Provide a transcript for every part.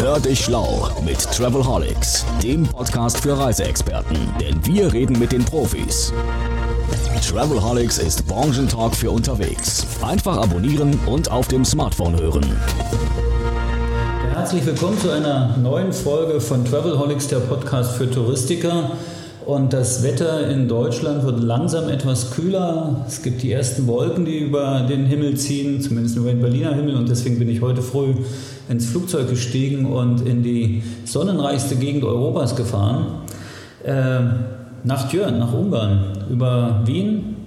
Hör dich schlau mit Travelholics, dem Podcast für Reiseexperten. Denn wir reden mit den Profis. Travelholics ist Branchentalk für unterwegs. Einfach abonnieren und auf dem Smartphone hören. Herzlich willkommen zu einer neuen Folge von Travelholics, der Podcast für Touristiker. Und das Wetter in Deutschland wird langsam etwas kühler. Es gibt die ersten Wolken, die über den Himmel ziehen, zumindest über den Berliner Himmel. Und deswegen bin ich heute früh ins Flugzeug gestiegen und in die sonnenreichste Gegend Europas gefahren. Äh, nach Tjörn, nach Ungarn, über Wien,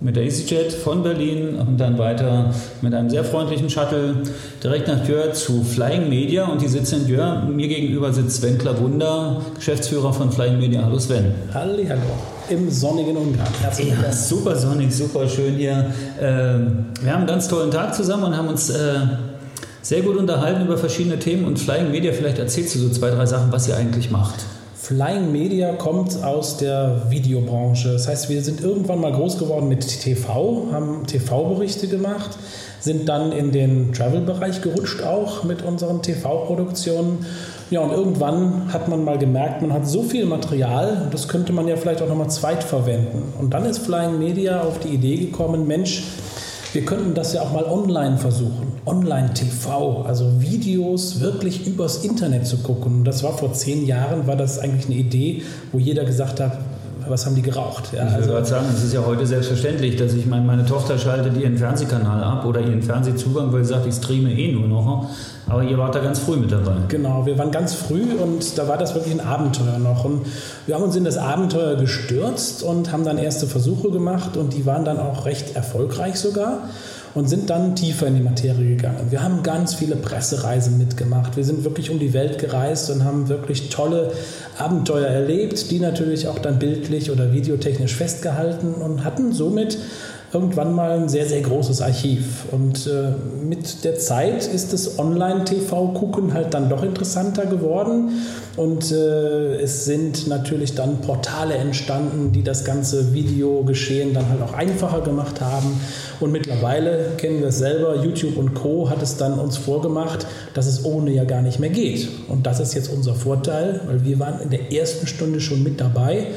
mit der EasyJet von Berlin und dann weiter mit einem sehr freundlichen Shuttle direkt nach Dürr zu Flying Media und die sitzen in Dürr. Mir gegenüber sitzt Sven Klavunda, Geschäftsführer von Flying Media. Hallo Sven. Hallo, hallo. Im sonnigen Ungarn. Herzlich willkommen. Ja, super sonnig, super schön hier. Ähm, wir haben einen ganz tollen Tag zusammen und haben uns äh, sehr gut unterhalten über verschiedene Themen und Flying Media, vielleicht erzählst du so zwei, drei Sachen, was ihr eigentlich macht. Flying Media kommt aus der Videobranche. Das heißt, wir sind irgendwann mal groß geworden mit TV, haben TV-Berichte gemacht, sind dann in den Travel-Bereich gerutscht auch mit unseren TV-Produktionen. Ja, und irgendwann hat man mal gemerkt, man hat so viel Material, das könnte man ja vielleicht auch nochmal zweitverwenden. Und dann ist Flying Media auf die Idee gekommen, Mensch, wir könnten das ja auch mal online versuchen. Online-TV, also Videos wirklich übers Internet zu gucken. Und das war vor zehn Jahren, war das eigentlich eine Idee, wo jeder gesagt hat, was haben die geraucht? Ja, ich also, gerade sagen, es ist ja heute selbstverständlich, dass ich meine, meine Tochter schaltet ihren Fernsehkanal ab oder ihren Fernsehzugang, weil sie sagt, ich streame eh nur noch. Aber ihr wart da ganz früh mit dabei. Genau, wir waren ganz früh und da war das wirklich ein Abenteuer noch. Und wir haben uns in das Abenteuer gestürzt und haben dann erste Versuche gemacht und die waren dann auch recht erfolgreich sogar und sind dann tiefer in die Materie gegangen. Wir haben ganz viele Pressereisen mitgemacht. Wir sind wirklich um die Welt gereist und haben wirklich tolle Abenteuer erlebt, die natürlich auch dann bildlich oder videotechnisch festgehalten und hatten somit irgendwann mal ein sehr, sehr großes Archiv. Und äh, mit der Zeit ist das Online-TV-Gucken halt dann doch interessanter geworden. Und äh, es sind natürlich dann Portale entstanden, die das ganze Videogeschehen dann halt auch einfacher gemacht haben. Und mittlerweile kennen wir es selber, YouTube und Co. hat es dann uns vorgemacht, dass es ohne ja gar nicht mehr geht. Und das ist jetzt unser Vorteil, weil wir waren in der ersten Stunde schon mit dabei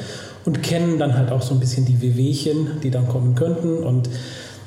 und kennen dann halt auch so ein bisschen die Wehwehchen, die dann kommen könnten. Und,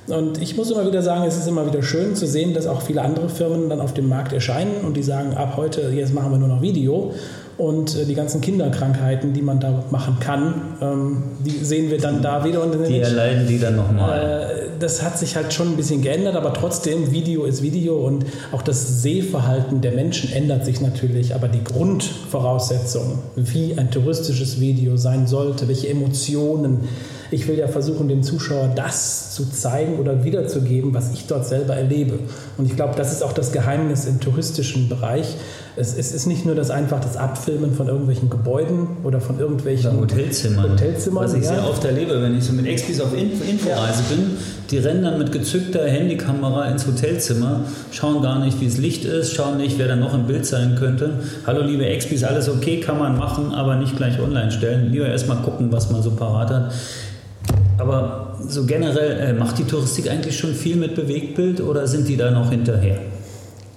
und ich muss immer wieder sagen, es ist immer wieder schön zu sehen, dass auch viele andere Firmen dann auf dem Markt erscheinen und die sagen, ab heute, jetzt machen wir nur noch Video und äh, die ganzen Kinderkrankheiten, die man da machen kann, ähm, die sehen wir dann da wieder. Und die erleiden die dann nochmal. Äh, das hat sich halt schon ein bisschen geändert, aber trotzdem, Video ist Video und auch das Sehverhalten der Menschen ändert sich natürlich, aber die Grundvoraussetzung, wie ein touristisches Video sein sollte, welche Emotionen, ich will ja versuchen, dem Zuschauer das zu zeigen oder wiederzugeben, was ich dort selber erlebe. Und ich glaube, das ist auch das Geheimnis im touristischen Bereich. Es, es, ist nicht nur das einfach das Abfilmen von irgendwelchen Gebäuden oder von irgendwelchen oder Hotelzimmern. Hotelzimmern. Was ich ja. sehr oft erlebe, wenn ich so mit Expis auf Inforeise ja. bin, die rennen dann mit gezückter Handykamera ins Hotelzimmer, schauen gar nicht, wie es Licht ist, schauen nicht, wer da noch im Bild sein könnte. Hallo liebe Expis, alles okay, kann man machen, aber nicht gleich online stellen. Lieber erstmal gucken, was man so parat hat. Aber so generell, äh, macht die Touristik eigentlich schon viel mit Bewegtbild oder sind die da noch hinterher?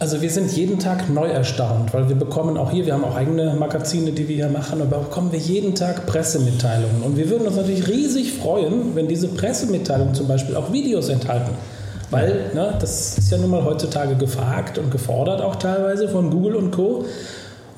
Also wir sind jeden Tag neu erstaunt, weil wir bekommen auch hier, wir haben auch eigene Magazine, die wir hier machen, aber bekommen wir jeden Tag Pressemitteilungen. Und wir würden uns natürlich riesig freuen, wenn diese Pressemitteilungen zum Beispiel auch Videos enthalten. Weil ne, das ist ja nun mal heutzutage gefragt und gefordert auch teilweise von Google und Co.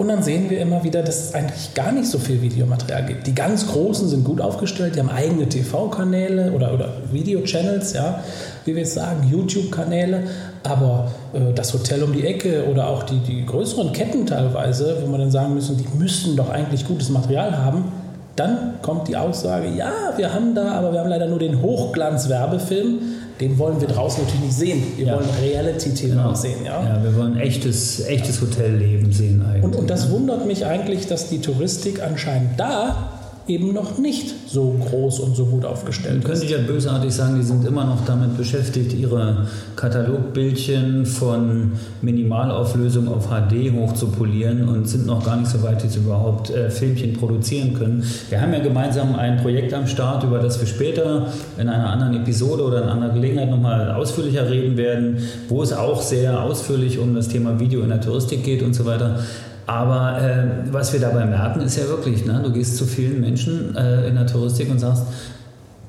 Und dann sehen wir immer wieder, dass es eigentlich gar nicht so viel Videomaterial gibt. Die ganz Großen sind gut aufgestellt, die haben eigene TV-Kanäle oder, oder Video-Channels, ja, wie wir es sagen, YouTube-Kanäle. Aber äh, das Hotel um die Ecke oder auch die, die größeren Ketten teilweise, wo man dann sagen müssen, die müssten doch eigentlich gutes Material haben, dann kommt die Aussage, ja, wir haben da, aber wir haben leider nur den Hochglanz-Werbefilm den wollen wir draußen natürlich nicht sehen. Wir ja. wollen Reality-TV genau. sehen. Ja? ja, wir wollen echtes, echtes Hotellleben sehen eigentlich. Und, und das wundert mich eigentlich, dass die Touristik anscheinend da eben noch nicht so groß und so gut aufgestellt könnte ja bösartig sagen, die sind immer noch damit beschäftigt, ihre Katalogbildchen von Minimalauflösung auf HD hochzupolieren und sind noch gar nicht so weit, dass sie überhaupt äh, Filmchen produzieren können. Wir haben ja gemeinsam ein Projekt am Start, über das wir später in einer anderen Episode oder in einer Gelegenheit nochmal ausführlicher reden werden, wo es auch sehr ausführlich um das Thema Video in der Touristik geht und so weiter. Aber äh, was wir dabei merken, ist ja wirklich, ne, du gehst zu vielen Menschen äh, in der Touristik und sagst,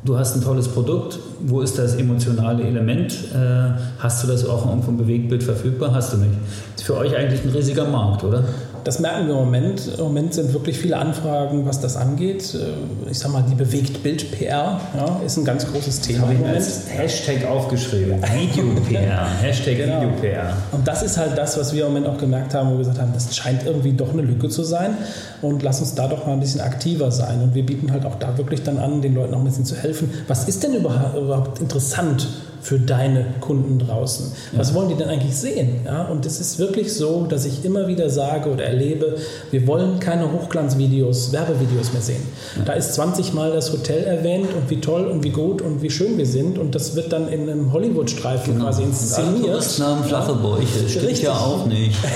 du hast ein tolles Produkt, wo ist das emotionale Element? Äh, hast du das auch irgendwo im Bewegtbild verfügbar? Hast du nicht. Ist für euch eigentlich ein riesiger Markt, oder? Das merken wir im Moment. Im Moment sind wirklich viele Anfragen, was das angeht. Äh, ich sag mal, die Bewegtbild-PR ja, ist ein ganz großes Thema. Habe ich als Hashtag aufgeschrieben. Video-PR. Hashtag genau. Video-PR. Und das ist halt das, was wir im Moment auch gemerkt haben, wo wir gesagt haben, das scheint irgendwie doch eine Lücke zu sein. Und lass uns da doch mal ein bisschen aktiver sein. Und wir bieten halt auch da wirklich dann an, den Leuten auch ein bisschen zu helfen. Was ist denn überhaupt interessant? Für deine Kunden draußen? Was ja. wollen die denn eigentlich sehen? Ja, und es ist wirklich so, dass ich immer wieder sage oder erlebe, wir wollen keine Hochglanzvideos, Werbevideos mehr sehen. Ja. Da ist 20 Mal das Hotel erwähnt und wie toll und wie gut und wie schön wir sind und das wird dann in einem Hollywood-Streifen genau. quasi inszeniert. Touristen haben flache Bäuche, stimmt Richtig. ja auch nicht.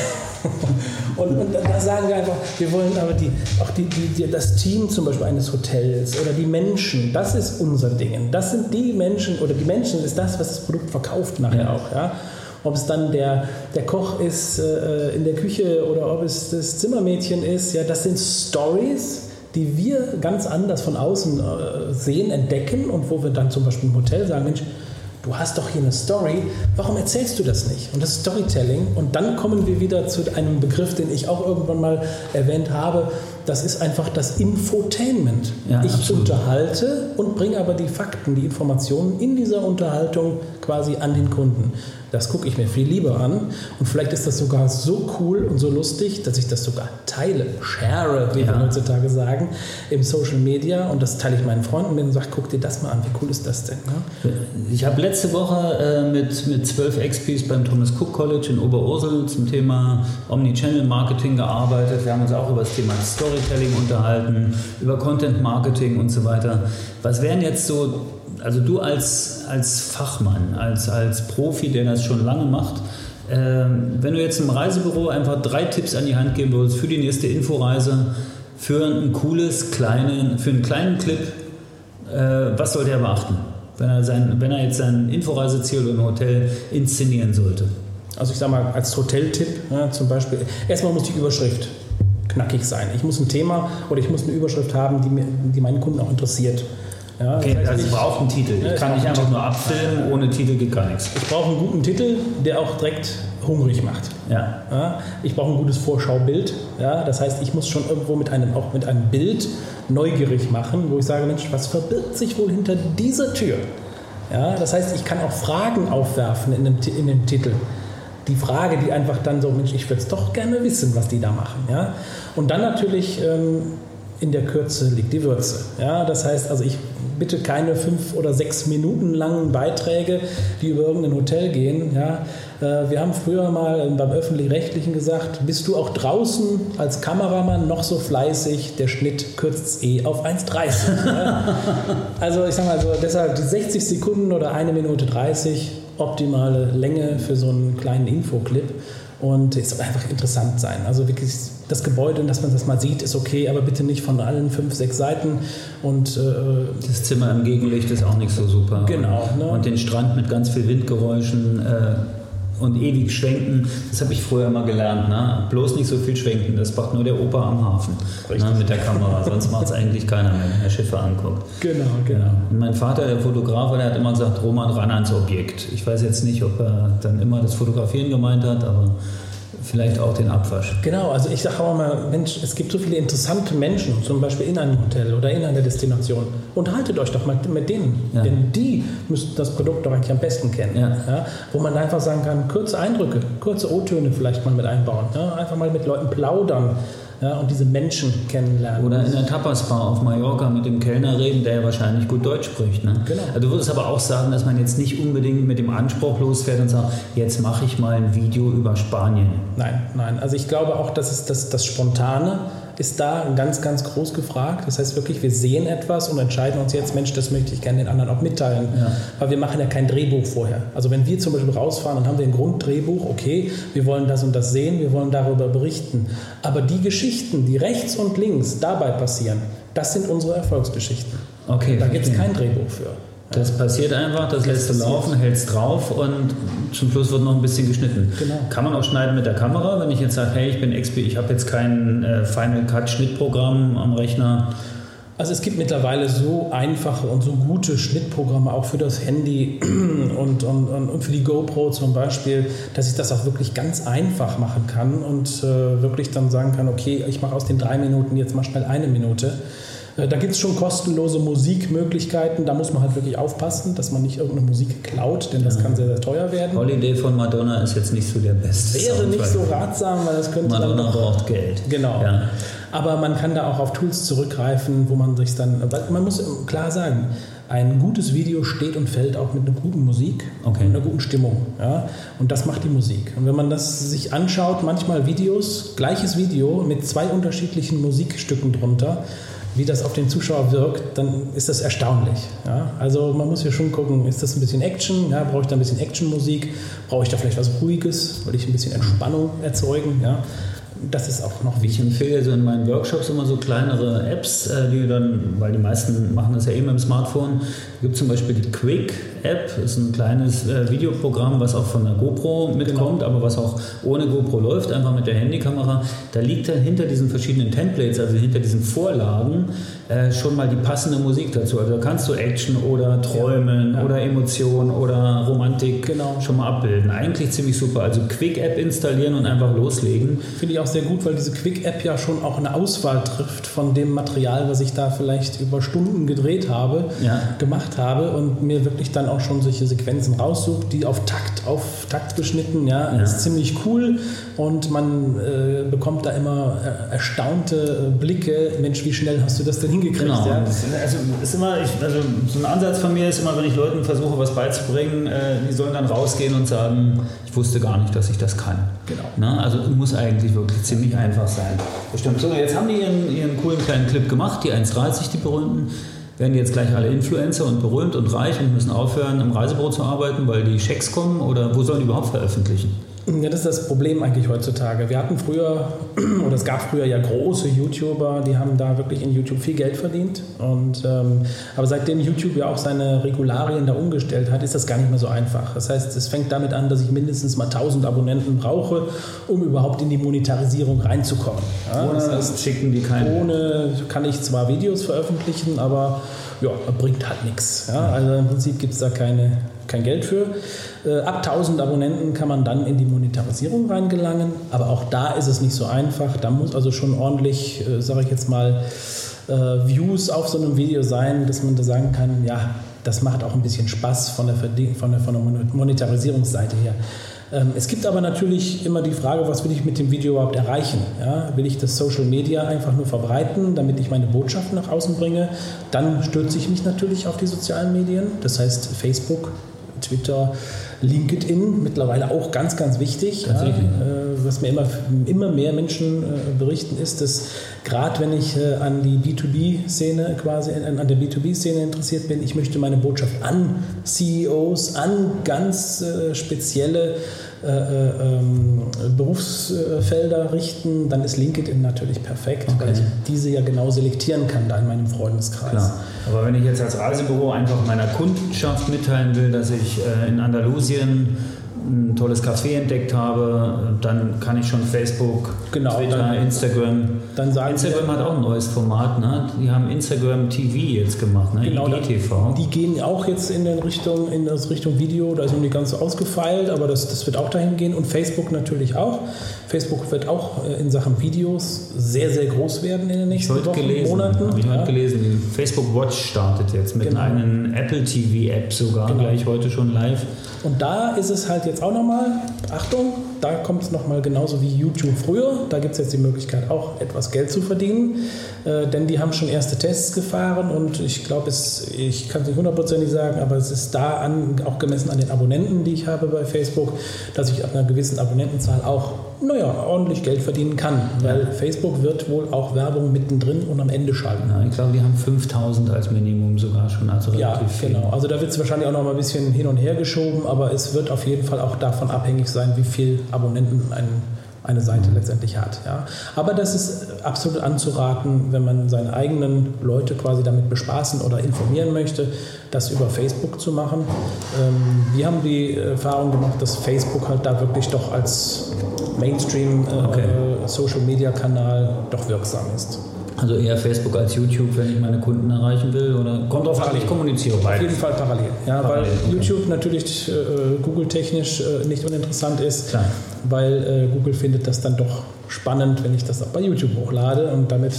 Und, und da sagen wir einfach, wir wollen aber die, auch die, die, das Team zum Beispiel eines Hotels oder die Menschen, das ist unser Ding. Das sind die Menschen oder die Menschen ist das, was das Produkt verkauft nachher auch. Ja? Ob es dann der, der Koch ist äh, in der Küche oder ob es das Zimmermädchen ist, ja, das sind Stories, die wir ganz anders von außen äh, sehen, entdecken und wo wir dann zum Beispiel im Hotel sagen, Mensch, du hast doch hier eine Story, warum erzählst du das nicht? Und das ist Storytelling. Und dann kommen wir wieder zu einem Begriff, den ich auch irgendwann mal erwähnt habe. Das ist einfach das Infotainment. Ja, ich absolut. unterhalte und bringe aber die Fakten, die Informationen in dieser Unterhaltung quasi an den Kunden. Das gucke ich mir viel lieber an. Und vielleicht ist das sogar so cool und so lustig, dass ich das sogar teile, share, wie ja. wir heutzutage sagen, im Social Media. Und das teile ich meinen Freunden mit und sage, guck dir das mal an, wie cool ist das denn? Ne? Ich habe letzte Woche äh, mit, mit zwölf XPs beim Thomas Cook College in Oberursel zum Thema Omnichannel Marketing gearbeitet. Wir haben uns auch über das Thema Storytelling unterhalten, über Content Marketing und so weiter. Was wären jetzt so also du als, als Fachmann, als, als Profi, der das schon lange macht, äh, wenn du jetzt im Reisebüro einfach drei Tipps an die Hand geben würdest für die nächste Inforeise, für ein cooles, kleine, für einen kleinen Clip, äh, was sollte er beachten, wenn er, sein, wenn er jetzt sein Inforeiseziel ein Hotel inszenieren sollte? Also ich sage mal, als Hoteltipp ja, zum Beispiel, erstmal muss die Überschrift knackig sein. Ich muss ein Thema oder ich muss eine Überschrift haben, die, mir, die meinen Kunden auch interessiert. Ja, okay, das heißt, also ich brauche einen Titel. Ich kann nicht einfach nur abfilmen, ohne Titel geht gar nichts. Ich brauche einen guten Titel, der auch direkt hungrig macht. Ja. ja ich brauche ein gutes Vorschaubild. Ja, das heißt, ich muss schon irgendwo mit einem, auch mit einem Bild neugierig machen, wo ich sage, Mensch, was verbirgt sich wohl hinter dieser Tür? Ja, das heißt, ich kann auch Fragen aufwerfen in dem, in dem Titel. Die Frage, die einfach dann so, Mensch, ich würde es doch gerne wissen, was die da machen. Ja? Und dann natürlich ähm, in der Kürze liegt die Würze. Ja, das heißt also, ich bitte keine fünf oder sechs Minuten langen Beiträge, die über irgendein Hotel gehen. Ja, äh, wir haben früher mal beim öffentlich-rechtlichen gesagt, bist du auch draußen als Kameramann noch so fleißig, der Schnitt kürzt eh auf 1,30. ja. Also ich sage mal so, deshalb die 60 Sekunden oder eine Minute 30 optimale Länge für so einen kleinen Infoclip und es soll einfach interessant sein. Also wirklich das Gebäude, dass man das mal sieht, ist okay, aber bitte nicht von allen fünf, sechs Seiten. Und, äh, das Zimmer im Gegenlicht ist auch nicht so super. Genau. Ne? Und den Strand mit ganz viel Windgeräuschen. Äh, und ewig schwenken, das habe ich früher mal gelernt. Ne? Bloß nicht so viel schwenken, das macht nur der Opa am Hafen ne? mit der Kamera. Sonst macht es eigentlich keiner, wenn der Schiffe anguckt. Genau, genau. Und mein Vater, der Fotograf, der hat immer gesagt, Roman ran ans Objekt. Ich weiß jetzt nicht, ob er dann immer das Fotografieren gemeint hat, aber vielleicht auch den Abwasch. Genau, also ich sage auch mal, Mensch, es gibt so viele interessante Menschen, zum Beispiel in einem Hotel oder in einer Destination. Unterhaltet euch doch mal mit denen, ja. denn die müssten das Produkt doch eigentlich am besten kennen. Ja. Ja, wo man einfach sagen kann, kurze Eindrücke, kurze O-Töne vielleicht mal mit einbauen, einfach mal mit Leuten plaudern ja, und diese Menschen kennenlernen. Oder in der Tapas-Bar auf Mallorca mit dem Kellner reden, der ja wahrscheinlich gut Deutsch spricht. Ne? Genau. Also du würdest aber auch sagen, dass man jetzt nicht unbedingt mit dem Anspruch losfährt und sagt, jetzt mache ich mal ein Video über Spanien. Nein, nein. Also ich glaube auch, dass es das, das Spontane ist da ganz, ganz groß gefragt. Das heißt wirklich, wir sehen etwas und entscheiden uns jetzt, Mensch, das möchte ich gerne den anderen auch mitteilen. Ja. Weil wir machen ja kein Drehbuch vorher. Also wenn wir zum Beispiel rausfahren, dann haben wir ein Grunddrehbuch, okay, wir wollen das und das sehen, wir wollen darüber berichten. Aber die Geschichten, die rechts und links dabei passieren, das sind unsere Erfolgsgeschichten. Okay, da gibt es kein Drehbuch für. Das passiert einfach, das, das lässt du laufen, hältst drauf und zum Schluss wird noch ein bisschen geschnitten. Genau. Kann man auch schneiden mit der Kamera, wenn ich jetzt sage, hey, ich bin XP, ich habe jetzt kein äh, Final Cut Schnittprogramm am Rechner. Also es gibt mittlerweile so einfache und so gute Schnittprogramme auch für das Handy und, und, und für die GoPro zum Beispiel, dass ich das auch wirklich ganz einfach machen kann und äh, wirklich dann sagen kann, okay, ich mache aus den drei Minuten jetzt mal schnell eine Minute. Äh, da gibt es schon kostenlose Musikmöglichkeiten. Da muss man halt wirklich aufpassen, dass man nicht irgendeine Musik klaut, denn das ja. kann sehr, sehr teuer werden. Holiday von Madonna ist jetzt nicht so der beste. Wäre Sound, nicht so ratsam, weil das könnte Madonna dann braucht Geld. Genau. Ja. Aber man kann da auch auf Tools zurückgreifen, wo man sich dann. Man muss klar sagen, ein gutes Video steht und fällt auch mit einer guten Musik okay. und einer guten Stimmung. Ja? Und das macht die Musik. Und wenn man das sich anschaut, manchmal Videos, gleiches Video mit zwei unterschiedlichen Musikstücken drunter, wie das auf den Zuschauer wirkt, dann ist das erstaunlich. Ja? Also man muss ja schon gucken, ist das ein bisschen Action? Ja? Brauche ich da ein bisschen Actionmusik? Brauche ich da vielleicht was Ruhiges? Will ich ein bisschen Entspannung erzeugen? Ja? das ist auch noch wichtig. Ich empfehle so in meinen Workshops immer so kleinere Apps, äh, die dann, weil die meisten machen das ja eben im Smartphone. Es gibt zum Beispiel die Quick App, ist ein kleines äh, Videoprogramm, was auch von der GoPro mitkommt, genau. aber was auch ohne GoPro läuft, einfach mit der Handykamera. Da liegt dann hinter diesen verschiedenen Templates, also hinter diesen Vorlagen, äh, schon mal die passende Musik dazu. Also da kannst du Action oder Träumen ja. Oder Emotionen oder Romantik genau. schon mal abbilden. Eigentlich ziemlich super. Also Quick App installieren und einfach loslegen. Finde ich auch sehr gut, weil diese Quick-App ja schon auch eine Auswahl trifft von dem Material, was ich da vielleicht über Stunden gedreht habe, ja. gemacht habe und mir wirklich dann auch schon solche Sequenzen raussucht, die auf Takt, auf Takt geschnitten, ja, ja. ist ziemlich cool und man äh, bekommt da immer äh, erstaunte Blicke, Mensch, wie schnell hast du das denn hingekriegt? Genau. Ja? Also, ist immer, ich, also so ein Ansatz von mir ist immer, wenn ich Leuten versuche, was beizubringen, äh, die sollen dann rausgehen und sagen, ich wusste gar nicht, dass ich das kann. Genau. Na, also muss eigentlich wirklich ziemlich einfach sein. Bestimmt. So, jetzt haben die ihren, ihren coolen kleinen Clip gemacht, die 1,30, die berühmten. Werden jetzt gleich alle Influencer und berühmt und reich und müssen aufhören, im Reisebüro zu arbeiten, weil die Schecks kommen? Oder wo sollen die überhaupt veröffentlichen? Ja, das ist das Problem eigentlich heutzutage. Wir hatten früher, oder es gab früher ja große YouTuber, die haben da wirklich in YouTube viel Geld verdient. Und, ähm, aber seitdem YouTube ja auch seine Regularien da umgestellt hat, ist das gar nicht mehr so einfach. Das heißt, es fängt damit an, dass ich mindestens mal 1000 Abonnenten brauche, um überhaupt in die Monetarisierung reinzukommen. Ja, ohne das heißt, schicken die keine. Ohne kann ich zwar Videos veröffentlichen, aber ja, bringt halt nichts. Ja? Also im Prinzip gibt es da keine, kein Geld für. Äh, ab 1000 Abonnenten kann man dann in die Monetarisierung reingelangen, aber auch da ist es nicht so einfach. Da muss also schon ordentlich, äh, sage ich jetzt mal, äh, Views auf so einem Video sein, dass man da sagen kann, ja, das macht auch ein bisschen Spaß von der, von der, von der Monetarisierungsseite her. Ähm, es gibt aber natürlich immer die Frage, was will ich mit dem Video überhaupt erreichen? Ja, will ich das Social Media einfach nur verbreiten, damit ich meine Botschaft nach außen bringe? Dann stürze ich mich natürlich auf die sozialen Medien, das heißt Facebook, Twitter, LinkedIn, mittlerweile auch ganz, ganz wichtig. Ja, äh, was mir immer, immer mehr Menschen äh, berichten, ist, dass gerade wenn ich äh, an die B2B-Szene quasi, an der B2B-Szene interessiert bin, ich möchte meine Botschaft an CEOs, an ganz spezielle äh, ähm, Berufsfelder richten, dann ist LinkedIn natürlich perfekt, okay. weil ich diese ja genau selektieren kann da in meinem Freundeskreis. Klar. Aber wenn ich jetzt als Reisebüro einfach meiner Kundschaft mitteilen will, dass ich äh, in Andalusien ein tolles Café entdeckt habe, dann kann ich schon Facebook, genau, Twitter, dann, Instagram. Dann sagen Instagram hat auch ein neues Format, ne? Die haben Instagram TV jetzt gemacht, ne? Genau, IGTV. Die gehen auch jetzt in den Richtung, in das Richtung Video, da ist noch nicht ganz so ausgefeilt, aber das, das wird auch dahin gehen und Facebook natürlich auch. Facebook wird auch äh, in Sachen Videos sehr, sehr groß werden in den nächsten Wochen, gelesen, Monaten. Habe ich ja. heute gelesen. Facebook Watch startet jetzt mit genau. einer Apple TV App sogar, genau. gleich heute schon live. Und da ist es halt jetzt auch nochmal, Achtung, da kommt es nochmal genauso wie YouTube früher. Da gibt es jetzt die Möglichkeit, auch etwas Geld zu verdienen. Äh, denn die haben schon erste Tests gefahren und ich glaube, ich kann es nicht hundertprozentig sagen, aber es ist da an, auch gemessen an den Abonnenten, die ich habe bei Facebook, dass ich ab einer gewissen Abonnentenzahl auch naja, ordentlich Geld verdienen kann. Weil. Facebook wird wohl auch Werbung mittendrin und am Ende schalten. Ja, ich glaube, die haben 5000 als Minimum sogar schon. Also ja, genau. Also da wird es wahrscheinlich auch noch mal ein bisschen hin und her geschoben, aber es wird auf jeden Fall auch davon abhängig sein, wie viel Abonnenten ein eine Seite letztendlich hat. Ja. Aber das ist absolut anzuraten, wenn man seine eigenen Leute quasi damit bespaßen oder informieren möchte, das über Facebook zu machen. Ähm, wir haben die Erfahrung gemacht, dass Facebook halt da wirklich doch als Mainstream-Social-Media-Kanal äh, okay. doch wirksam ist. Also eher Facebook als YouTube, wenn ich meine Kunden erreichen will? Oder kommt drauf an, ich kommuniziere beides? Auf jeden Fall parallel. Ja, parallel, weil okay. YouTube natürlich äh, Google-technisch äh, nicht uninteressant ist, Klar. weil äh, Google findet das dann doch spannend, wenn ich das auch bei YouTube hochlade und damit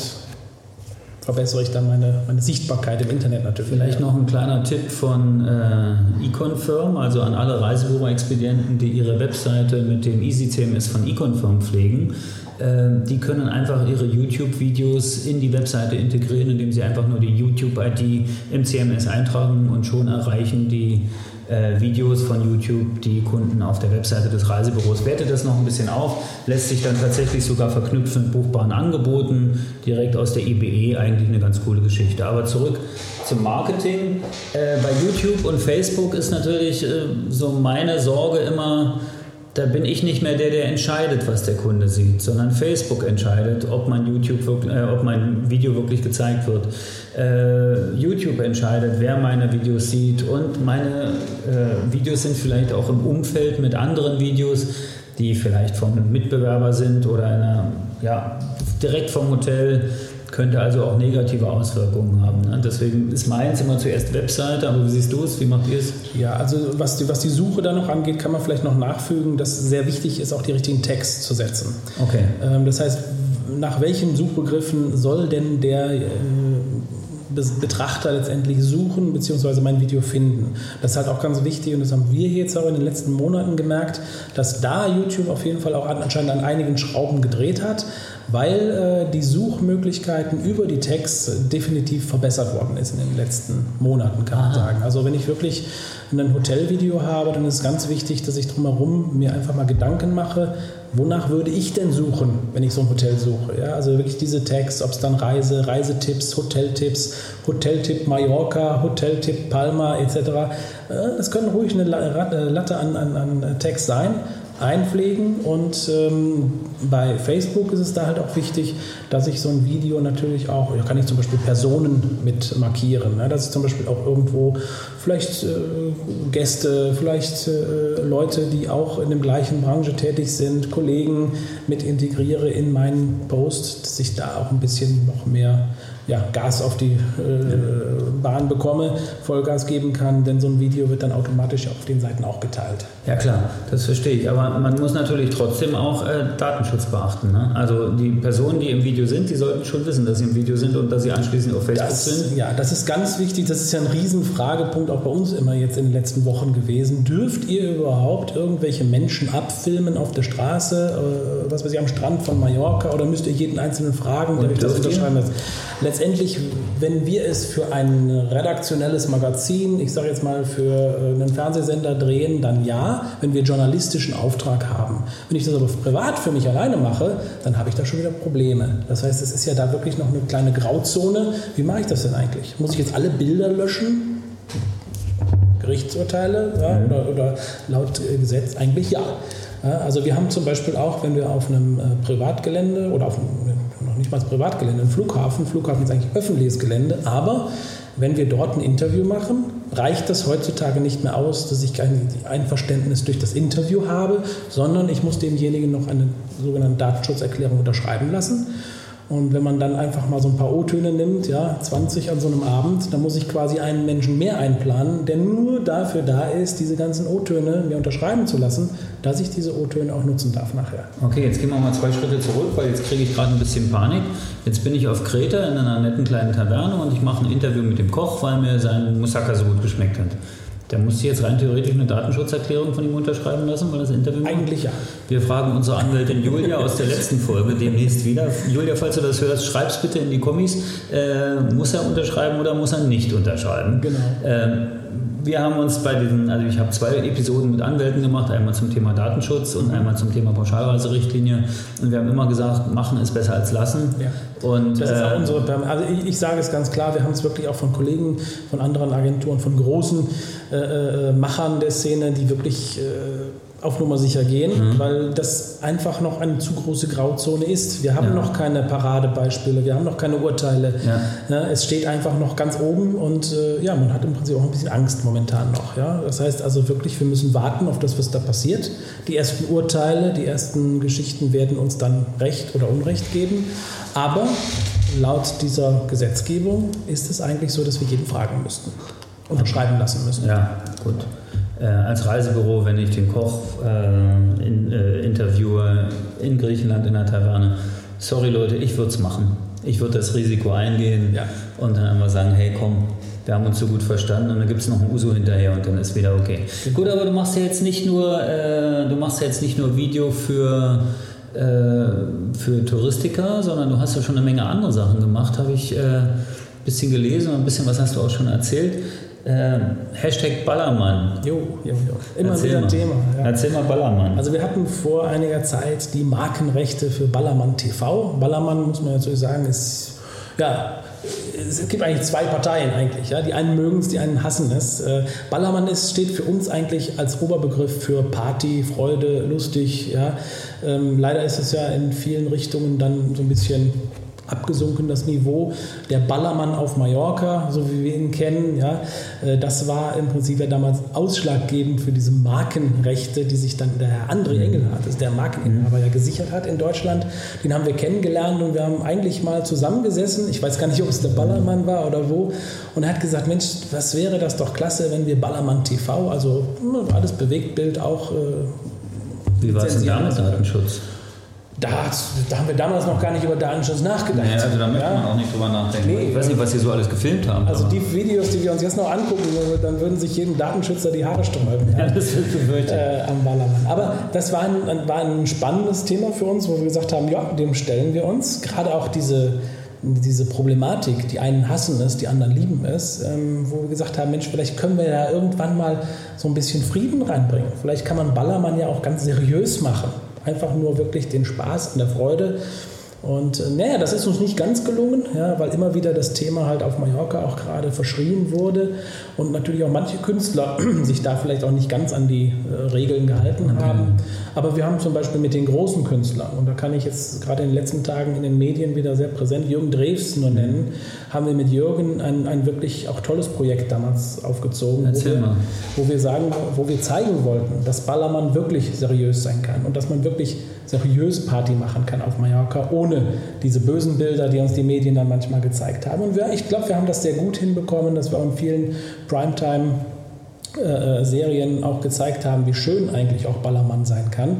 verbessere ich dann meine, meine Sichtbarkeit im Internet natürlich. Vielleicht noch ein kleiner Tipp von äh, eConfirm, also an alle Reisebüro-Expedienten, die ihre Webseite mit dem Easy CMS von eConfirm pflegen. Ähm, die können einfach ihre YouTube-Videos in die Webseite integrieren, indem sie einfach nur die YouTube-ID im CMS eintragen und schon erreichen die äh, Videos von YouTube die Kunden auf der Webseite des Reisebüros. Wertet das noch ein bisschen auf, lässt sich dann tatsächlich sogar verknüpfen mit buchbaren Angeboten, direkt aus der IBE, e, eigentlich eine ganz coole Geschichte. Aber zurück zum Marketing. Äh, bei YouTube und Facebook ist natürlich äh, so meine Sorge immer, da bin ich nicht mehr der, der entscheidet, was der Kunde sieht, sondern Facebook entscheidet, ob mein, YouTube, äh, ob mein Video wirklich gezeigt wird. Äh, YouTube entscheidet, wer meine Videos sieht und meine äh, Videos sind vielleicht auch im Umfeld mit anderen Videos, die vielleicht vom Mitbewerber sind oder einer, ja, direkt vom Hotel könnte also auch negative Auswirkungen haben. Ne? Deswegen ist meins immer zuerst Webseite, aber wie siehst du es? Wie macht ihr es? Ja, also was die, was die Suche da noch angeht, kann man vielleicht noch nachfügen, dass sehr wichtig ist, auch die richtigen Text zu setzen. Okay. Ähm, das heißt, nach welchen Suchbegriffen soll denn der äh, Betrachter letztendlich suchen bzw. mein Video finden. Das ist halt auch ganz wichtig und das haben wir jetzt auch in den letzten Monaten gemerkt, dass da YouTube auf jeden Fall auch anscheinend an einigen Schrauben gedreht hat, weil äh, die Suchmöglichkeiten über die Tags definitiv verbessert worden ist in den letzten Monaten, kann man sagen. Also wenn ich wirklich ein Hotelvideo habe, dann ist ganz wichtig, dass ich drumherum mir einfach mal Gedanken mache, wonach würde ich denn suchen, wenn ich so ein Hotel suche? Ja, also wirklich diese Tags, ob es dann Reise, Reisetipps, Hoteltipps, Hoteltipp Mallorca, Hoteltipp Palma etc. Das können ruhig eine Latte an, an, an Tags sein einpflegen. Und ähm, bei Facebook ist es da halt auch wichtig, dass ich so ein Video natürlich auch, ja, kann ich zum Beispiel Personen mit markieren. Ne? Dass ich zum Beispiel auch irgendwo vielleicht äh, Gäste, vielleicht äh, Leute, die auch in der gleichen Branche tätig sind, Kollegen mit integriere in meinen Post, dass ich da auch ein bisschen noch mehr ja, Gas auf die äh, Bahn bekomme, Vollgas geben kann, denn so ein Video wird dann automatisch auf den Seiten auch geteilt. Ja klar, das verstehe ich. Aber man muss natürlich trotzdem auch äh, Datenschutz beachten. Ne? Also die Personen, die im Video sind, die sollten schon wissen, dass sie im Video sind und dass sie anschließend auf Facebook das, sind. Ja, das ist ganz wichtig. Das ist ja ein Riesenfragepunkt auch bei uns immer jetzt in den letzten Wochen gewesen. Dürft ihr überhaupt irgendwelche Menschen abfilmen auf der Straße, äh, was weiß ich, am Strand von Mallorca oder müsst ihr jeden einzelnen fragen, der euch das unterschreiben lässt? Letztendlich, wenn wir es für ein redaktionelles Magazin, ich sage jetzt mal für äh, einen Fernsehsender drehen, dann ja, wenn wir journalistischen Auftrag haben. Wenn ich das aber privat für mich alleine mache, dann habe ich da schon wieder Probleme. Das heißt, es ist ja da wirklich noch eine kleine Grauzone. Wie mache ich das denn eigentlich? Muss ich jetzt alle Bilder löschen? Gerichtsurteile ja, mhm. oder, oder laut Gesetz eigentlich ja. Also wir haben zum Beispiel auch, wenn wir auf einem äh, Privatgelände oder auf einem nicht mal das Privatgelände, ein Flughafen. Flughafen ist eigentlich öffentliches Gelände, aber wenn wir dort ein Interview machen, reicht das heutzutage nicht mehr aus, dass ich kein Einverständnis durch das Interview habe, sondern ich muss demjenigen noch eine sogenannte Datenschutzerklärung unterschreiben lassen. Und wenn man dann einfach mal so ein paar O-Töne nimmt, ja, 20 an so einem Abend, dann muss ich quasi einen Menschen mehr einplanen, der nur dafür da ist, diese ganzen O-Töne mir unterschreiben zu lassen, dass ich diese O-Töne auch nutzen darf nachher. Okay, jetzt gehen wir mal zwei Schritte zurück, weil jetzt kriege ich gerade ein bisschen Panik. Jetzt bin ich auf Kreta in einer netten kleinen Taverne und ich mache ein Interview mit dem Koch, weil mir sein Moussaka so gut geschmeckt hat. Der muss jetzt rein theoretisch eine Datenschutzerklärung von ihm unterschreiben lassen, weil das Interview macht? Eigentlich ja. Wir fragen unsere Anwältin Julia aus der letzten Folge demnächst wieder. Julia, falls du das hörst, schreib es bitte in die Kommis. Äh, muss er unterschreiben oder muss er nicht unterschreiben? Genau. Ähm, wir haben uns bei diesen, also ich habe zwei Episoden mit Anwälten gemacht, einmal zum Thema Datenschutz und einmal zum Thema Pauschalreiserichtlinie. Und wir haben immer gesagt, machen ist besser als lassen. Ja. Und, das ist auch äh, unsere, also ich, ich, sage es ganz klar, wir haben es wirklich auch von Kollegen, von anderen Agenturen, von großen äh, äh, Machern der Szene, die wirklich äh, auf Nummer sicher gehen, mhm. weil das einfach noch eine zu große Grauzone ist. Wir haben ja. noch keine Paradebeispiele, wir haben noch keine Urteile. Ja. Es steht einfach noch ganz oben und äh, ja, man hat im Prinzip auch ein bisschen Angst momentan noch. Ja? Das heißt also wirklich, wir müssen warten auf das, was da passiert. Die ersten Urteile, die ersten Geschichten werden uns dann Recht oder Unrecht geben. Aber laut dieser Gesetzgebung ist es eigentlich so, dass wir jeden fragen müssten, unterschreiben lassen müssen. Ja, gut äh, als Reisebüro, wenn ich den Koch äh, in, äh, interviewe in Griechenland in der Taverne. Sorry Leute, ich würde es machen. Ich würde das Risiko eingehen ja. und dann einmal sagen, hey komm, wir haben uns so gut verstanden und dann gibt es noch ein Uso hinterher und dann ist wieder okay. Gut, aber du machst ja jetzt nicht nur, äh, du machst ja jetzt nicht nur Video für äh, für Touristiker, sondern du hast ja schon eine Menge andere Sachen gemacht, habe ich ein bisschen gelesen und ein bisschen was hast du auch schon erzählt. Äh, Hashtag Ballermann. Jo, jo, jo. Immer Erzähl wieder mal. Thema. Ja. Erzähl mal Ballermann. Also wir hatten vor einiger Zeit die Markenrechte für Ballermann TV. Ballermann, muss man natürlich sagen, ist, ja, es gibt eigentlich zwei Parteien eigentlich. Ja? Die einen mögen es, die einen hassen es. Äh, Ballermann ist, steht für uns eigentlich als Oberbegriff für Party, Freude, lustig. Ja? Ähm, leider ist es ja in vielen Richtungen dann so ein bisschen abgesunken, das Niveau. Der Ballermann auf Mallorca, so wie wir ihn kennen, ja, äh, das war im Prinzip ja damals ausschlaggebend für diese Markenrechte, die sich dann der Herr André Engelhardt, das ist der Markeninhaber, ja gesichert hat in Deutschland. Den haben wir kennengelernt und wir haben eigentlich mal zusammengesessen. Ich weiß gar nicht, ob es der Ballermann war oder wo. Und er hat gesagt, Mensch, was wäre das doch klasse, wenn wir Ballermann TV, also hm, alles Bewegtbild auch. Äh, wie war es denn da mit Datenschutz? Da, da, haben wir damals noch gar nicht über Datenschutz nachgedacht. Nee, also da möchte ja. man auch nicht drüber nachdenken. Nee, ich weiß nicht, was Sie so alles gefilmt haben. Also die Videos, die wir uns jetzt noch angucken, dann würden sich jedem Datenschützer die Haare sträuben. Ja, das wird befürchtet. Äh, am Ballermann. Aber das war ein, war ein spannendes Thema für uns, wo wir gesagt haben, ja, dem stellen wir uns. Gerade auch diese, diese Problematik, die einen hassen es, die anderen lieben es, ähm, wo wir gesagt haben, Mensch, vielleicht können wir da irgendwann mal so ein bisschen Frieden reinbringen. Vielleicht kann man Ballermann ja auch ganz seriös machen einfach nur wirklich den Spaß und der Freude. Und äh, naja, das ist uns nicht ganz gelungen, ja, weil immer wieder das Thema halt auf Mallorca auch gerade verschrien wurde und natürlich auch manche Künstler sich da vielleicht auch nicht ganz an die äh, Regeln gehalten haben. Aber wir haben zum Beispiel mit den großen Künstlern, und da kann ich jetzt gerade in den letzten Tagen in den Medien wieder sehr präsent Jürgen Drews nur nennen, haben wir mit Jürgen ein, ein wirklich auch tolles Projekt damals aufgezogen, wo wir, wo wir sagen, wo wir zeigen wollten, dass Ballermann wirklich seriös sein kann und dass man wirklich seriös Party machen kann auf Mallorca, ohne diese bösen Bilder, die uns die Medien dann manchmal gezeigt haben. Und wir, ich glaube, wir haben das sehr gut hinbekommen, dass wir in vielen Primetime-Serien äh, auch gezeigt haben, wie schön eigentlich auch Ballermann sein kann.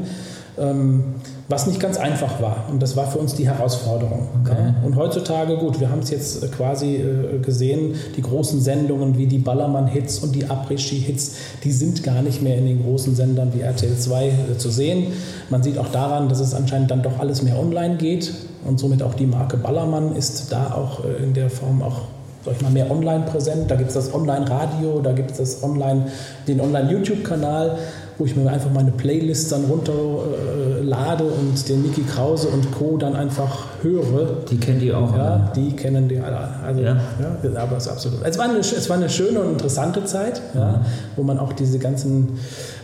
Ähm, was nicht ganz einfach war. Und das war für uns die Herausforderung. Okay. Und heutzutage, gut, wir haben es jetzt äh, quasi äh, gesehen, die großen Sendungen wie die Ballermann-Hits und die Après-Ski-Hits, die sind gar nicht mehr in den großen Sendern wie RTL 2 äh, zu sehen. Man sieht auch daran, dass es anscheinend dann doch alles mehr online geht und somit auch die Marke Ballermann ist da auch in der Form auch sag ich mal, mehr online präsent. Da gibt es das Online-Radio, da gibt es Online, den Online-YouTube-Kanal wo ich mir einfach meine Playlist dann runterlade äh, und den Niki Krause und Co. dann einfach höre. Die kennen die auch. Ja, alle. die kennen die alle. Also, ja. ja aber es ist absolut. Es war, eine, es war eine schöne und interessante Zeit, ja, wo man auch diese ganzen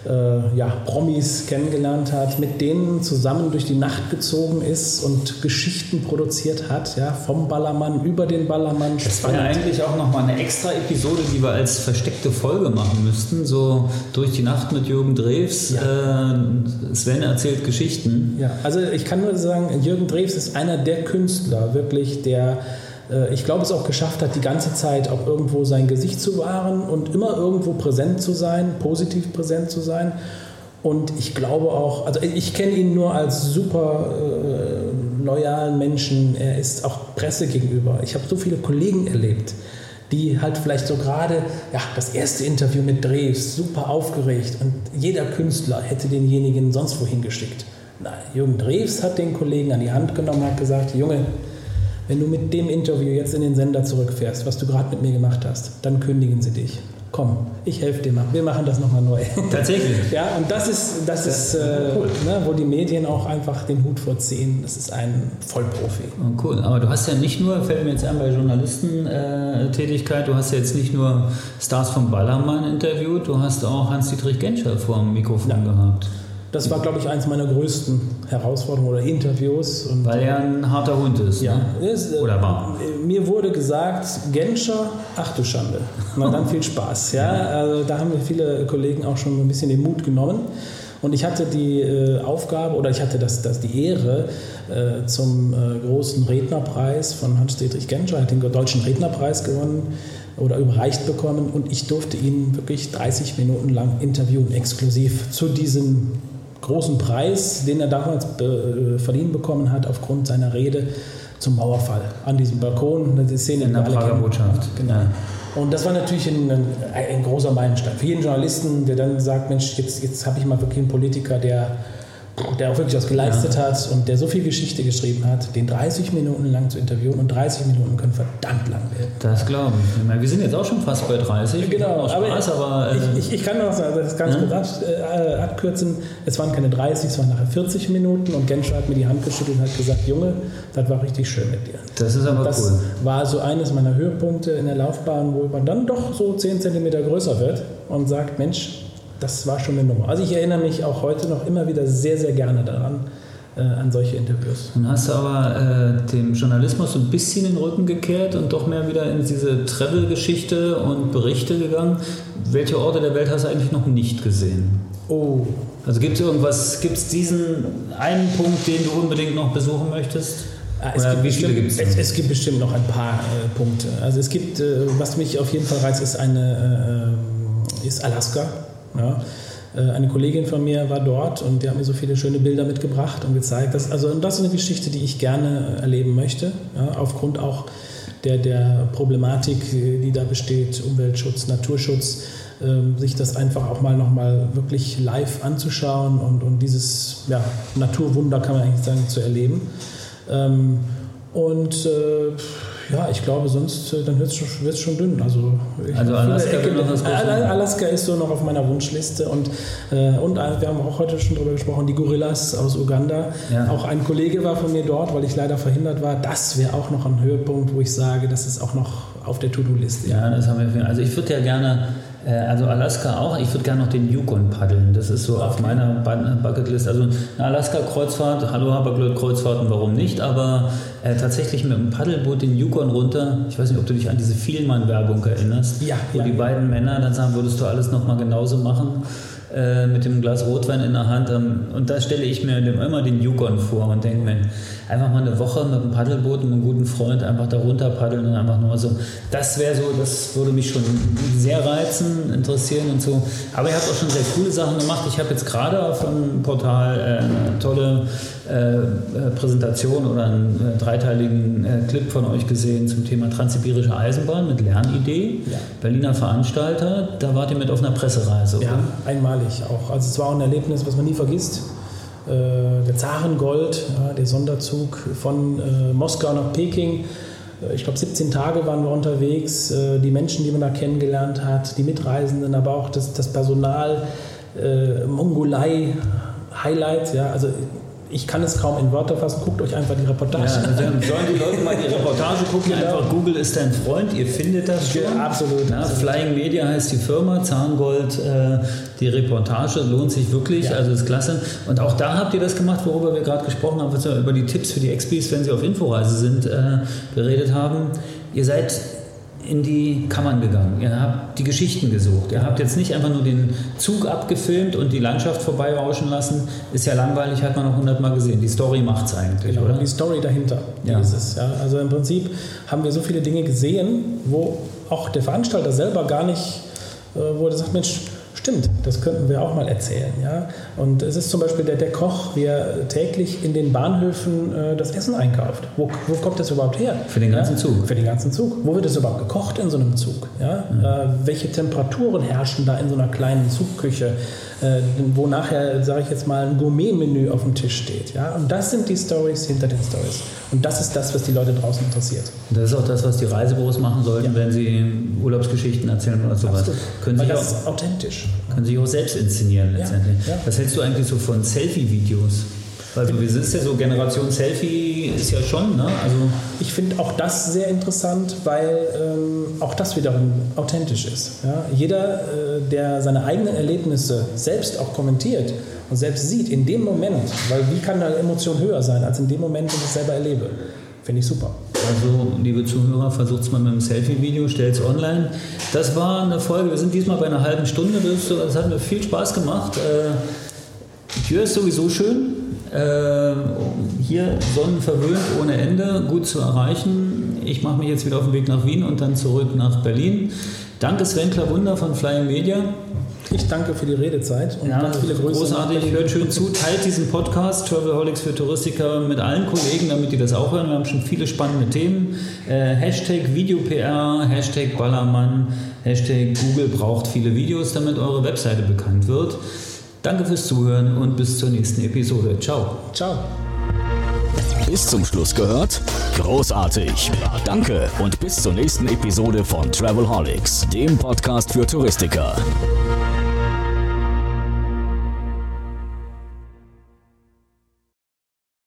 äh, ja, Promis kennengelernt hat, mit denen zusammen durch die Nacht gezogen ist und Geschichten produziert hat, ja, vom Ballermann über den Ballermann. Das wäre eigentlich auch nochmal eine extra Episode, die wir als versteckte Folge machen müssten, so durch die Nacht mit Jürgen Drews. Ja. Äh, Sven erzählt Geschichten. Ja, also ich kann nur sagen, Jürgen Drews ist einer der Künstler, wirklich, der ich glaube, es auch geschafft hat, die ganze Zeit auch irgendwo sein Gesicht zu wahren und immer irgendwo präsent zu sein, positiv präsent zu sein. Und ich glaube auch, also ich kenne ihn nur als super äh, loyalen Menschen. Er ist auch Presse gegenüber. Ich habe so viele Kollegen erlebt, die halt vielleicht so gerade, ja, das erste Interview mit Drews, super aufgeregt und jeder Künstler hätte denjenigen sonst wohin geschickt. Nein, Jürgen Drews hat den Kollegen an die Hand genommen hat gesagt, Junge, wenn du mit dem Interview jetzt in den Sender zurückfährst, was du gerade mit mir gemacht hast, dann kündigen sie dich. komm, ich helfe dir mal, wir machen das nochmal neu. Tatsächlich. ja, und das ist, das, das ist äh, cool. ne, wo die Medien auch einfach den Hut vorziehen. Das ist ein Vollprofi. Oh, cool, aber du hast ja nicht nur, fällt mir jetzt an bei Journalistentätigkeit, äh, du hast ja jetzt nicht nur Stars vom Ballermann interviewt, du hast auch Hans-Dietrich Genscher vor dem Mikrofon ja. gehabt. Das war, glaube ich, eines meiner größten Herausforderungen oder Interviews. Und Weil er ein harter Hund ist. Ja. Ne? Ist, oder war. Mir wurde gesagt, Genscher, ach du Schande. Na dann viel Spaß. Ja? Also, da haben mir viele Kollegen auch schon ein bisschen den Mut genommen. Und ich hatte die äh, Aufgabe oder ich hatte das, das die Ehre, äh, zum äh, großen Rednerpreis von Hans-Dietrich Genscher, er hat den Deutschen Rednerpreis gewonnen oder überreicht bekommen und ich durfte ihn wirklich 30 Minuten lang interviewen, exklusiv zu diesem großen Preis, den er damals be, äh, verliehen bekommen hat aufgrund seiner Rede zum Mauerfall an diesem Balkon. Die Szene in der Prager Botschaft. Genau. Ja. Und das war natürlich ein, ein, ein, großer Meilenstein für jeden Journalisten, der dann sagt, Mensch, jetzt, jetzt habe ich mal wirklich einen Politiker, der der auch wirklich was geleistet ja. hat und der so viel Geschichte geschrieben hat, den 30 Minuten lang zu interviewen und 30 Minuten können verdammt lang werden. Das glaube ich. ich wir sind jetzt auch schon fast bei 30. Genau, Spaß, aber, aber äh, ich, ich, ich, kann noch sagen, das ganz kurz äh, abkürzen. Es waren keine 30, es waren nachher 40 Minuten und Genscher hat mir die Hand geschüttelt und hat gesagt, Junge, das war richtig schön mit dir. Das ist aber das cool. Das war so eines meiner Höhepunkte in der Laufbahn, wo man dann doch so 10 cm größer wird und sagt, Mensch, das war schon eine Nummer. Also ich erinnere mich auch heute noch immer wieder sehr, sehr gerne daran, äh, an solche Interviews. Nun hast du aber äh, dem Journalismus so ein bisschen den Rücken gekehrt und doch mehr wieder in diese Travel-Geschichte und Berichte gegangen. Welche Orte der Welt hast du eigentlich noch nicht gesehen? Oh. Also gibt es irgendwas, gibt es diesen einen Punkt, den du unbedingt noch besuchen möchtest? Ah, es, gibt bestimmt, es, es, gibt bestimmt noch ein paar äh, Punkte. Also es gibt, äh, was mich auf jeden Fall reizt, ist, eine, äh, ist Alaska. Ja. Äh, eine Kollegin von mir war dort und die hat mir so viele schöne Bilder mitgebracht und gezeigt. Dass, also das ist eine Geschichte, die ich gerne erleben möchte, ja, aufgrund auch der, der Problematik, die da besteht, Umweltschutz, Naturschutz, äh, sich das einfach auch mal nochmal wirklich live anzuschauen und, und dieses ja, Naturwunder, kann man eigentlich sagen, zu erleben. Ähm, und äh, ja, ich glaube, sonst äh, dann wird es schon, schon dünn. Also, also Alaska, Ecke, Alaska ist so noch auf meiner Wunschliste und, äh, und äh, wir haben auch heute schon darüber gesprochen, die Gorillas aus Uganda. Ja. Auch ein Kollege war von mir dort, weil ich leider verhindert war. Das wäre auch noch ein Höhepunkt, wo ich sage, das ist auch noch auf der To-Do-Liste. Ja, das haben wir. Also ich würde ja gerne äh, also Alaska auch. Ich würde gerne noch den Yukon paddeln. Das ist so okay. auf meiner Bucketlist. Also eine Alaska-Kreuzfahrt, hallo Haberglöt-Kreuzfahrten, warum nicht? Aber äh, tatsächlich mit einem Paddelboot den Yukon runter. Ich weiß nicht, ob du dich an diese Vielmann-Werbung erinnerst. Ja. Wo ja. die beiden Männer dann sagen, würdest du alles nochmal genauso machen? Äh, mit dem Glas Rotwein in der Hand. Ähm, und da stelle ich mir immer den Yukon vor und denke mir, einfach mal eine Woche mit einem Paddelboot und einem guten Freund einfach da runter paddeln und einfach nur so. Das wäre so, das würde mich schon sehr reizen, interessieren und so. Aber ihr habt auch schon sehr coole Sachen gemacht. Ich habe jetzt gerade auf dem Portal äh, eine tolle äh, äh, Präsentation oder einen äh, dreiteiligen äh, Clip von euch gesehen zum Thema Transsibirische Eisenbahn mit Lernidee. Ja. Berliner Veranstalter, da wart ihr mit auf einer Pressereise. Ja, oder? einmalig auch. Also es war auch ein Erlebnis, was man nie vergisst. Äh, der Zarengold, ja, der Sonderzug von Moskau nach Peking. Ich glaube, 17 Tage waren wir unterwegs. Die Menschen, die man da kennengelernt hat, die Mitreisenden, aber auch das, das Personal, Mongolei, Highlights. Ja, also ich kann es kaum in Wörter fassen. Guckt euch einfach die Reportage ja, an. Sollen die Leute mal die Reportage gucken? Genau. Einfach Google ist dein Freund. Ihr findet das schon. Ja, absolut, Na, Flying Media heißt die Firma. Zahngold, äh, die Reportage lohnt sich wirklich. Ja. Also ist klasse. Und auch da habt ihr das gemacht, worüber wir gerade gesprochen haben, was wir über die Tipps für die Expis, wenn sie auf Inforeise sind, äh, geredet haben. Ihr seid in die Kammern gegangen. Ihr habt die Geschichten gesucht. Ihr habt jetzt nicht einfach nur den Zug abgefilmt und die Landschaft vorbeirauschen lassen. Ist ja langweilig, hat man noch hundertmal gesehen. Die Story macht es eigentlich, genau, oder? Die Story dahinter, ja. ist es. Ja. Also im Prinzip haben wir so viele Dinge gesehen, wo auch der Veranstalter selber gar nicht, äh, wo er sagt, Mensch, Stimmt, das könnten wir auch mal erzählen. Ja? Und es ist zum Beispiel der, der Koch, der täglich in den Bahnhöfen äh, das Essen einkauft. Wo, wo kommt das überhaupt her? Für den ganzen ja? Zug. Für den ganzen Zug. Wo wird das überhaupt gekocht in so einem Zug? Ja? Mhm. Äh, welche Temperaturen herrschen da in so einer kleinen Zugküche? Äh, wo nachher, sage ich jetzt mal, ein Gourmet-Menü auf dem Tisch steht. Ja? Und das sind die Stories hinter den Stories. Und das ist das, was die Leute draußen interessiert. Das ist auch das, was die Reisebüros machen sollten, ja. wenn sie Urlaubsgeschichten erzählen oder sowas. Können Weil das auch, ist authentisch. Können sich auch selbst inszenieren letztendlich. Ja. Ja. Was hältst du eigentlich so von Selfie-Videos? Also es ist ja so, Generation Selfie ist ja schon, ne? Also ich finde auch das sehr interessant, weil ähm, auch das wiederum authentisch ist. Ja? Jeder, äh, der seine eigenen Erlebnisse selbst auch kommentiert und selbst sieht, in dem Moment, weil wie kann da Emotion höher sein, als in dem Moment, wenn ich es selber erlebe, finde ich super. Also, liebe Zuhörer, versucht es mal mit einem Selfie-Video, stellt es online. Das war eine Folge, wir sind diesmal bei einer halben Stunde, das, hat mir viel Spaß gemacht. Äh, Tür ist sowieso schön, äh, hier sonnenverwöhnt ohne Ende, gut zu erreichen. Ich mache mich jetzt wieder auf den Weg nach Wien und dann zurück nach Berlin. Danke Sven Wunder von Flying Media. Ich danke für die Redezeit und ja, ganz viele Grüße. Großartig, hört schön zu, teilt diesen Podcast Travelholics für Touristiker mit allen Kollegen, damit die das auch hören. Wir haben schon viele spannende Themen. Äh, Hashtag Video-PR, Hashtag Ballermann, Hashtag Google braucht viele Videos, damit eure Webseite bekannt wird. Danke fürs Zuhören und bis zur nächsten Episode. Ciao. Ciao. Bis zum Schluss gehört? Großartig. Danke und bis zur nächsten Episode von Travelholics, dem Podcast für Touristiker.